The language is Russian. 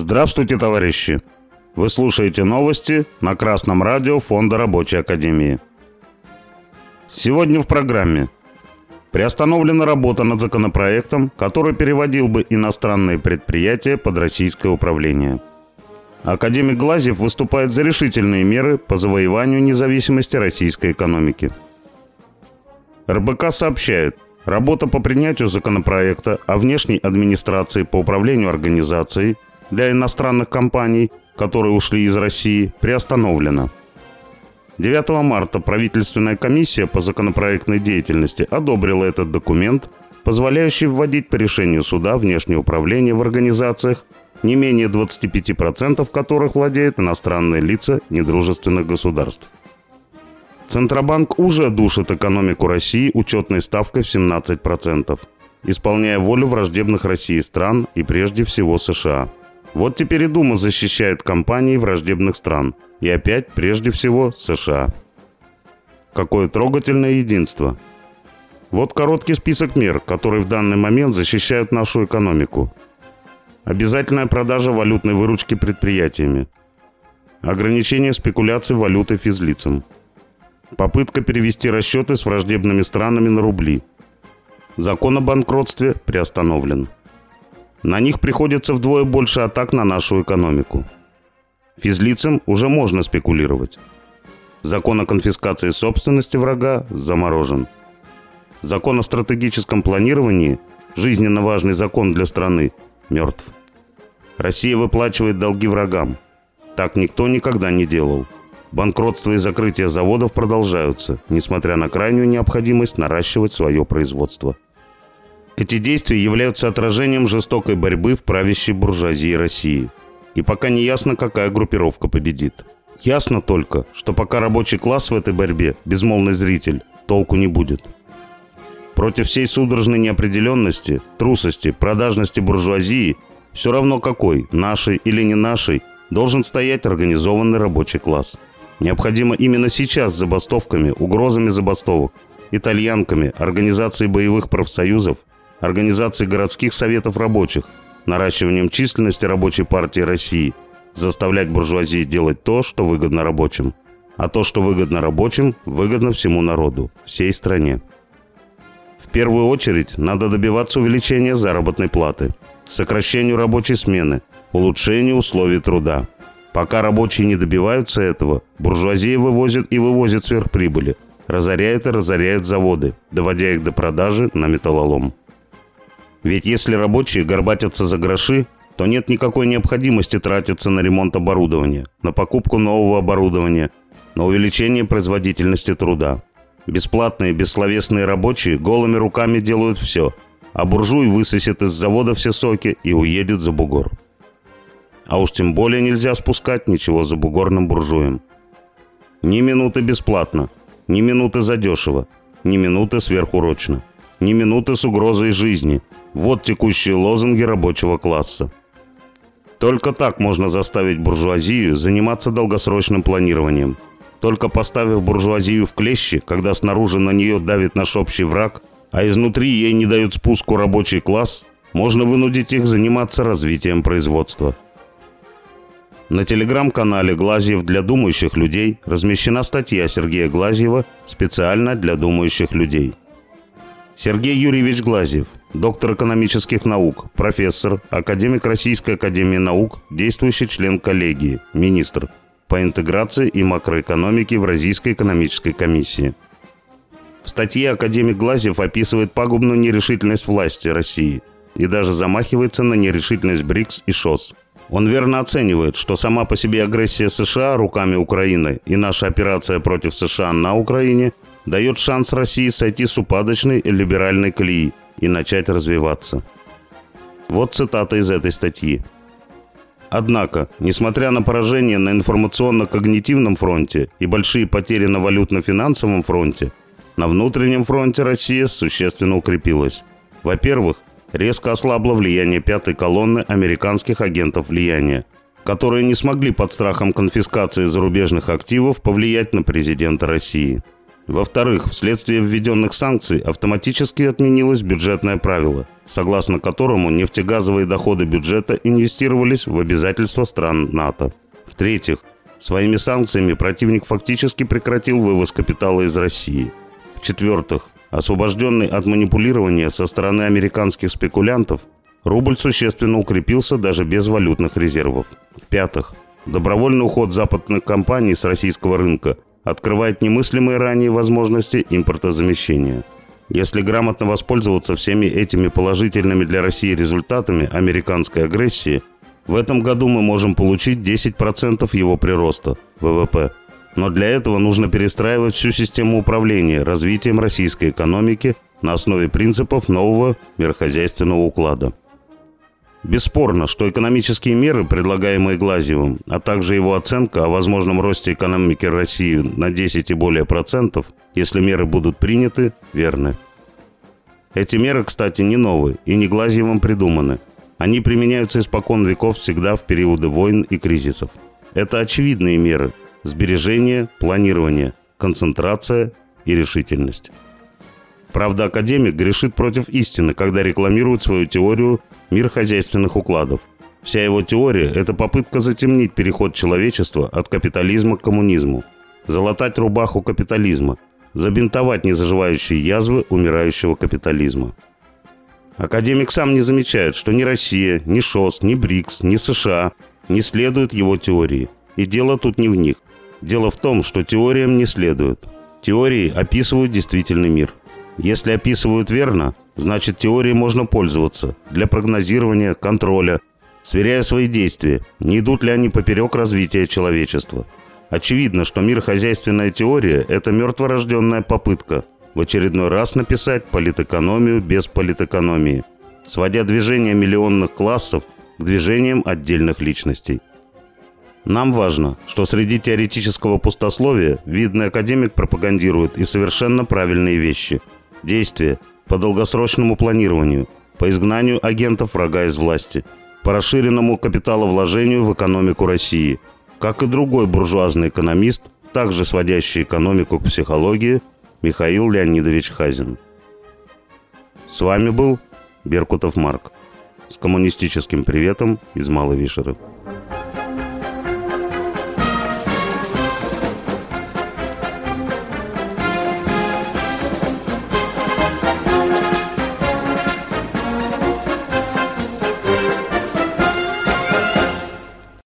Здравствуйте, товарищи! Вы слушаете новости на Красном радио Фонда Рабочей Академии. Сегодня в программе. Приостановлена работа над законопроектом, который переводил бы иностранные предприятия под российское управление. Академик Глазьев выступает за решительные меры по завоеванию независимости российской экономики. РБК сообщает, работа по принятию законопроекта о внешней администрации по управлению организацией для иностранных компаний, которые ушли из России, приостановлена. 9 марта правительственная комиссия по законопроектной деятельности одобрила этот документ, позволяющий вводить по решению суда внешнее управление в организациях, не менее 25% которых владеют иностранные лица недружественных государств. Центробанк уже душит экономику России учетной ставкой в 17%, исполняя волю враждебных России стран и прежде всего США – вот теперь и Дума защищает компании враждебных стран. И опять, прежде всего, США. Какое трогательное единство. Вот короткий список мер, которые в данный момент защищают нашу экономику. Обязательная продажа валютной выручки предприятиями. Ограничение спекуляций валютой физлицам. Попытка перевести расчеты с враждебными странами на рубли. Закон о банкротстве приостановлен. На них приходится вдвое больше атак на нашу экономику. Физлицам уже можно спекулировать. Закон о конфискации собственности врага заморожен. Закон о стратегическом планировании, жизненно важный закон для страны, мертв. Россия выплачивает долги врагам. Так никто никогда не делал. Банкротство и закрытие заводов продолжаются, несмотря на крайнюю необходимость наращивать свое производство. Эти действия являются отражением жестокой борьбы в правящей буржуазии России. И пока не ясно, какая группировка победит. Ясно только, что пока рабочий класс в этой борьбе безмолвный зритель, толку не будет. Против всей судорожной неопределенности, трусости, продажности буржуазии, все равно какой, нашей или не нашей, должен стоять организованный рабочий класс. Необходимо именно сейчас забастовками, угрозами забастовок, итальянками, организацией боевых профсоюзов организацией городских советов рабочих, наращиванием численности рабочей партии России, заставлять буржуазии делать то, что выгодно рабочим. А то, что выгодно рабочим, выгодно всему народу, всей стране. В первую очередь надо добиваться увеличения заработной платы, сокращению рабочей смены, улучшению условий труда. Пока рабочие не добиваются этого, буржуазия вывозит и вывозит сверхприбыли, разоряет и разоряет заводы, доводя их до продажи на металлолом. Ведь если рабочие горбатятся за гроши, то нет никакой необходимости тратиться на ремонт оборудования, на покупку нового оборудования, на увеличение производительности труда. Бесплатные, бессловесные рабочие голыми руками делают все, а буржуй высосет из завода все соки и уедет за бугор. А уж тем более нельзя спускать ничего за бугорным буржуем. Ни минуты бесплатно, ни минуты задешево, ни минуты сверхурочно ни минуты с угрозой жизни. Вот текущие лозунги рабочего класса. Только так можно заставить буржуазию заниматься долгосрочным планированием. Только поставив буржуазию в клещи, когда снаружи на нее давит наш общий враг, а изнутри ей не дают спуску рабочий класс, можно вынудить их заниматься развитием производства. На телеграм-канале «Глазьев для думающих людей» размещена статья Сергея Глазьева специально для думающих людей. Сергей Юрьевич Глазьев, доктор экономических наук, профессор, академик Российской академии наук, действующий член коллегии, министр по интеграции и макроэкономике в Российской экономической комиссии. В статье академик Глазьев описывает пагубную нерешительность власти России и даже замахивается на нерешительность БРИКС и ШОС. Он верно оценивает, что сама по себе агрессия США руками Украины и наша операция против США на Украине – дает шанс России сойти с упадочной либеральной колеи и начать развиваться. Вот цитата из этой статьи. Однако, несмотря на поражение на информационно-когнитивном фронте и большие потери на валютно-финансовом фронте, на внутреннем фронте Россия существенно укрепилась. Во-первых, резко ослабло влияние пятой колонны американских агентов влияния, которые не смогли под страхом конфискации зарубежных активов повлиять на президента России – Во-вторых, вследствие введенных санкций автоматически отменилось бюджетное правило, согласно которому нефтегазовые доходы бюджета инвестировались в обязательства стран НАТО. В-третьих, своими санкциями противник фактически прекратил вывоз капитала из России. В-четвертых, освобожденный от манипулирования со стороны американских спекулянтов, рубль существенно укрепился даже без валютных резервов. В-пятых, добровольный уход западных компаний с российского рынка открывает немыслимые ранее возможности импортозамещения. Если грамотно воспользоваться всеми этими положительными для России результатами американской агрессии, в этом году мы можем получить 10% его прироста ВВП. Но для этого нужно перестраивать всю систему управления развитием российской экономики на основе принципов нового мирохозяйственного уклада. Бесспорно, что экономические меры, предлагаемые Глазьевым, а также его оценка о возможном росте экономики России на 10 и более процентов, если меры будут приняты, верны. Эти меры, кстати, не новые и не Глазьевым придуманы. Они применяются испокон веков всегда в периоды войн и кризисов. Это очевидные меры – сбережение, планирование, концентрация и решительность. Правда, академик грешит против истины, когда рекламирует свою теорию мир хозяйственных укладов. Вся его теория – это попытка затемнить переход человечества от капитализма к коммунизму, залатать рубаху капитализма, забинтовать незаживающие язвы умирающего капитализма. Академик сам не замечает, что ни Россия, ни ШОС, ни БРИКС, ни США не следуют его теории. И дело тут не в них. Дело в том, что теориям не следуют. Теории описывают действительный мир. Если описывают верно, значит теорией можно пользоваться для прогнозирования, контроля, сверяя свои действия, не идут ли они поперек развития человечества. Очевидно, что мир хозяйственная теория – это мертворожденная попытка в очередной раз написать политэкономию без политэкономии, сводя движение миллионных классов к движениям отдельных личностей. Нам важно, что среди теоретического пустословия видный академик пропагандирует и совершенно правильные вещи – Действия по долгосрочному планированию, по изгнанию агентов врага из власти, по расширенному капиталовложению в экономику России, как и другой буржуазный экономист, также сводящий экономику к психологии, Михаил Леонидович Хазин. С вами был Беркутов Марк. С коммунистическим приветом из Малой Вишеры.